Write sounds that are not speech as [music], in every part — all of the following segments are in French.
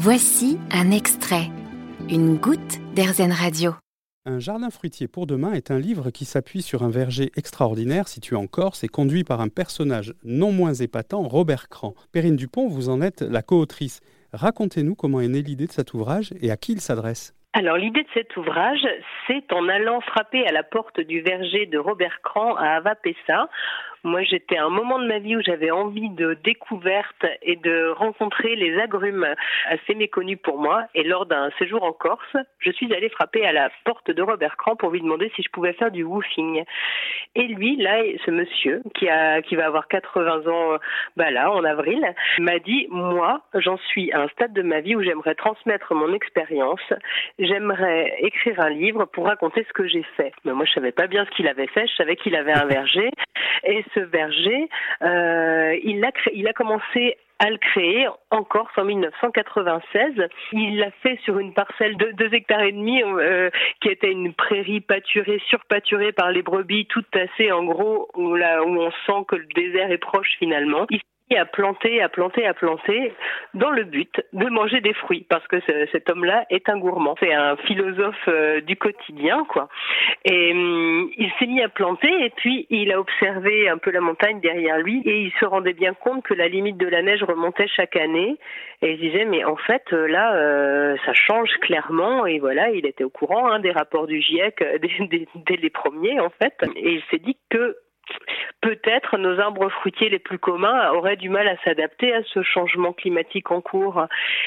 Voici un extrait, une goutte d'Airzen Radio. Un jardin fruitier pour demain est un livre qui s'appuie sur un verger extraordinaire situé en Corse et conduit par un personnage non moins épatant, Robert Cran. Perrine Dupont, vous en êtes la co-autrice. Racontez-nous comment est née l'idée de cet ouvrage et à qui il s'adresse. Alors l'idée de cet ouvrage, c'est en allant frapper à la porte du verger de Robert Cran à Avapessa, moi, j'étais à un moment de ma vie où j'avais envie de découverte et de rencontrer les agrumes assez méconnus pour moi. Et lors d'un séjour en Corse, je suis allée frapper à la porte de Robert Cran pour lui demander si je pouvais faire du woofing. Et lui, là, ce monsieur qui qui va avoir 80 ans, bah là, en avril, m'a dit moi, j'en suis à un stade de ma vie où j'aimerais transmettre mon expérience. J'aimerais écrire un livre pour raconter ce que j'ai fait. Mais moi, je savais pas bien ce qu'il avait fait. Je savais qu'il avait un verger et ce verger, euh, il, a il a commencé à le créer en Corse en 1996. Il l'a fait sur une parcelle de 2 hectares et demi euh, qui était une prairie pâturée, surpâturée par les brebis, toute tassée en gros, où, là, où on sent que le désert est proche finalement à planter, à planter, à planter, dans le but de manger des fruits, parce que cet homme-là est un gourmand. C'est un philosophe euh, du quotidien, quoi. Et hum, il s'est mis à planter, et puis il a observé un peu la montagne derrière lui, et il se rendait bien compte que la limite de la neige remontait chaque année. Et il disait, mais en fait, euh, là, euh, ça change clairement. Et voilà, il était au courant hein, des rapports du GIEC dès, [laughs] dès les premiers, en fait. Et il s'est dit que peut-être nos arbres fruitiers les plus communs auraient du mal à s'adapter à ce changement climatique en cours.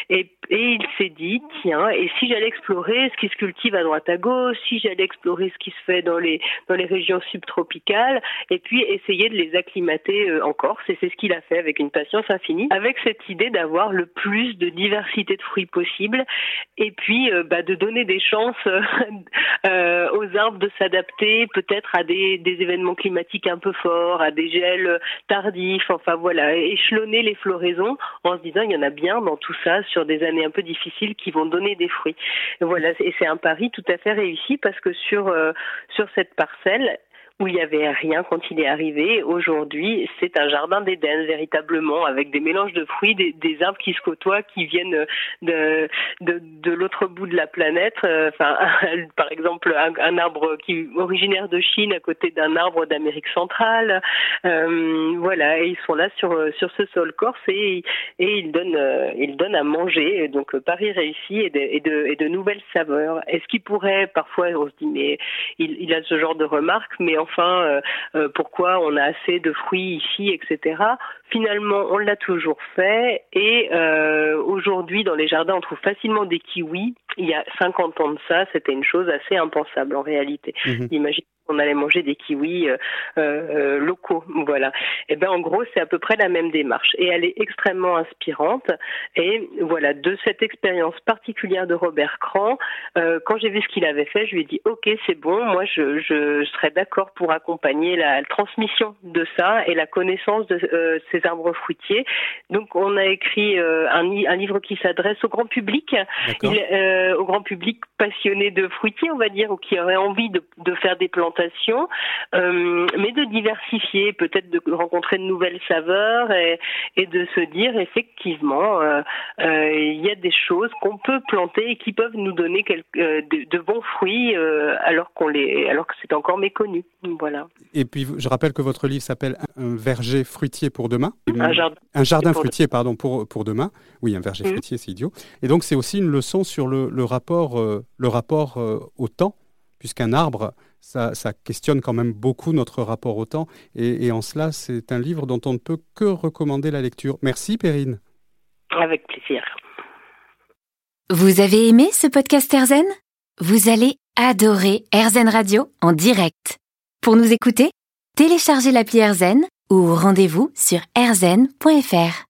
Et, il s'est dit, tiens, et si j'allais explorer ce qui se cultive à droite à gauche, si j'allais explorer ce qui se fait dans les, dans les régions subtropicales, et puis essayer de les acclimater euh, en Corse. Et c'est ce qu'il a fait avec une patience infinie, avec cette idée d'avoir le plus de diversité de fruits possible, et puis euh, bah, de donner des chances euh, [laughs] aux arbres de s'adapter peut-être à des, des événements climatiques un peu forts, à des gels tardifs, enfin voilà, échelonner les floraisons en se disant il y en a bien dans tout ça sur des années un peu difficiles qui vont donner des fruits. Voilà, et c'est un pari tout à fait réussi parce que sur euh, sur cette parcelle, où il n'y avait rien quand il est arrivé. Aujourd'hui, c'est un jardin d'Éden, véritablement, avec des mélanges de fruits, des, des, arbres qui se côtoient, qui viennent de, de, de l'autre bout de la planète. Euh, enfin, par exemple, un, arbre qui originaire de Chine à côté d'un arbre d'Amérique centrale. Euh, voilà, et ils sont là sur, sur ce sol corse et, et ils, donnent, euh, ils donnent à manger. Donc, Paris réussi et de, et de, et de nouvelles saveurs. Est-ce qu'il pourrait, parfois, on se dit, mais il, il a ce genre de remarques, mais en enfin euh, euh, pourquoi on a assez de fruits ici, etc. Finalement, on l'a toujours fait et euh, aujourd'hui dans les jardins, on trouve facilement des kiwis. Il y a 50 ans de ça, c'était une chose assez impensable en réalité. Mmh on allait manger des kiwis euh, euh, locaux. Voilà. Et eh ben en gros, c'est à peu près la même démarche et elle est extrêmement inspirante. Et voilà, de cette expérience particulière de Robert Cran, euh, quand j'ai vu ce qu'il avait fait, je lui ai dit ok, c'est bon, moi je, je serais d'accord pour accompagner la transmission de ça et la connaissance de ces arbres fruitiers. Donc on a écrit un, un, livre qui s'adresse au grand public, au grand public passionné de fruitiers, on va dire, ou qui aurait envie de, de faire des plantations euh, mais de diversifier, peut-être de rencontrer de nouvelles saveurs et, et de se dire effectivement, euh, euh, il y a des choses qu'on peut planter et qui peuvent nous donner quelques, de, de, bons fruits alors qu'on les, alors que c'est encore méconnu. Voilà. Et puis, je rappelle que votre livre s'appelle Un verger fruitier pour demain. Un jardin, un jardin fruitier, pardon, pour, pour demain. Oui, un verger mmh. fruitier, c'est idiot. Et donc, c'est aussi une leçon sur le, le rapport, le rapport au temps, puisqu'un arbre ça, questionne quand même beaucoup notre rapport au temps. Et, en cela, c'est un livre dont on ne peut que recommander la lecture. Merci, Perrine. Avec plaisir. Vous avez aimé ce podcast Erzen? Vous allez adorer Erzen Radio en direct. Pour nous écouter, téléchargez l'appli Erzen ou rendez-vous sur erzen.fr.